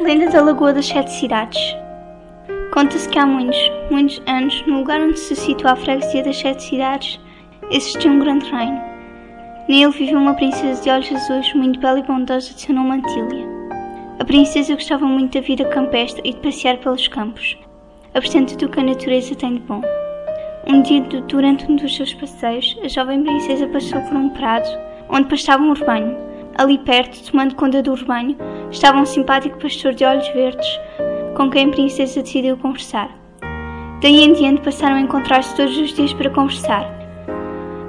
Lenda da Lagoa das Sete Cidades Conta-se que há muitos, muitos anos, no lugar onde se situa a freguesia das Sete Cidades, existia um grande reino. Nele vivia uma princesa de olhos azuis muito bela e bondosa de seu nome Antília. A princesa gostava muito da vida campestre e de passear pelos campos, apreciando tudo o que a natureza tem de bom. Um dia, durante um dos seus passeios, a jovem princesa passou por um prado onde pastava um rebanho. Ali perto, tomando conta do rebanho, estava um simpático pastor de olhos verdes com quem a princesa decidiu conversar. Daí em diante passaram a encontrar-se todos os dias para conversar.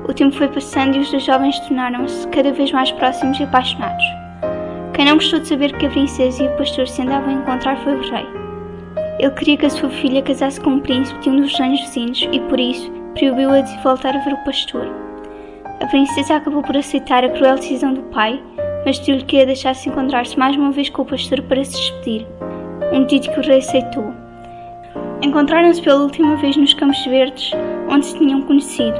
O tempo foi passando e os dois jovens tornaram-se cada vez mais próximos e apaixonados. Quem não gostou de saber que a princesa e o pastor se andavam a encontrar foi o rei. Ele queria que a sua filha casasse com um príncipe de um dos reinos vizinhos e, por isso, proibiu-a de voltar a ver o pastor. A princesa acabou por aceitar a cruel decisão do pai mas pediu-lhe que a deixasse encontrar-se mais uma vez com o pastor para se despedir. Um pedido que o rei aceitou. Encontraram-se pela última vez nos Campos Verdes, onde se tinham conhecido.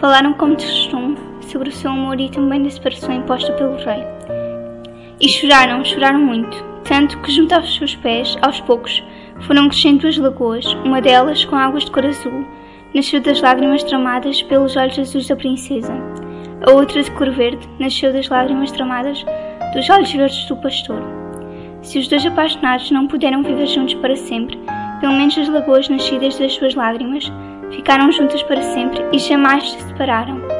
Falaram como de costume sobre o seu amor e também da separação imposta pelo rei. E choraram, choraram muito, tanto que junto aos seus pés, aos poucos, foram crescendo duas lagoas, uma delas com águas de cor azul, nasceu das lágrimas tramadas pelos olhos azuis da princesa. A outra, de cor verde, nasceu das lágrimas tramadas dos olhos verdes do pastor. Se os dois apaixonados não puderam viver juntos para sempre, pelo menos as lagoas nascidas das suas lágrimas ficaram juntas para sempre e jamais se separaram.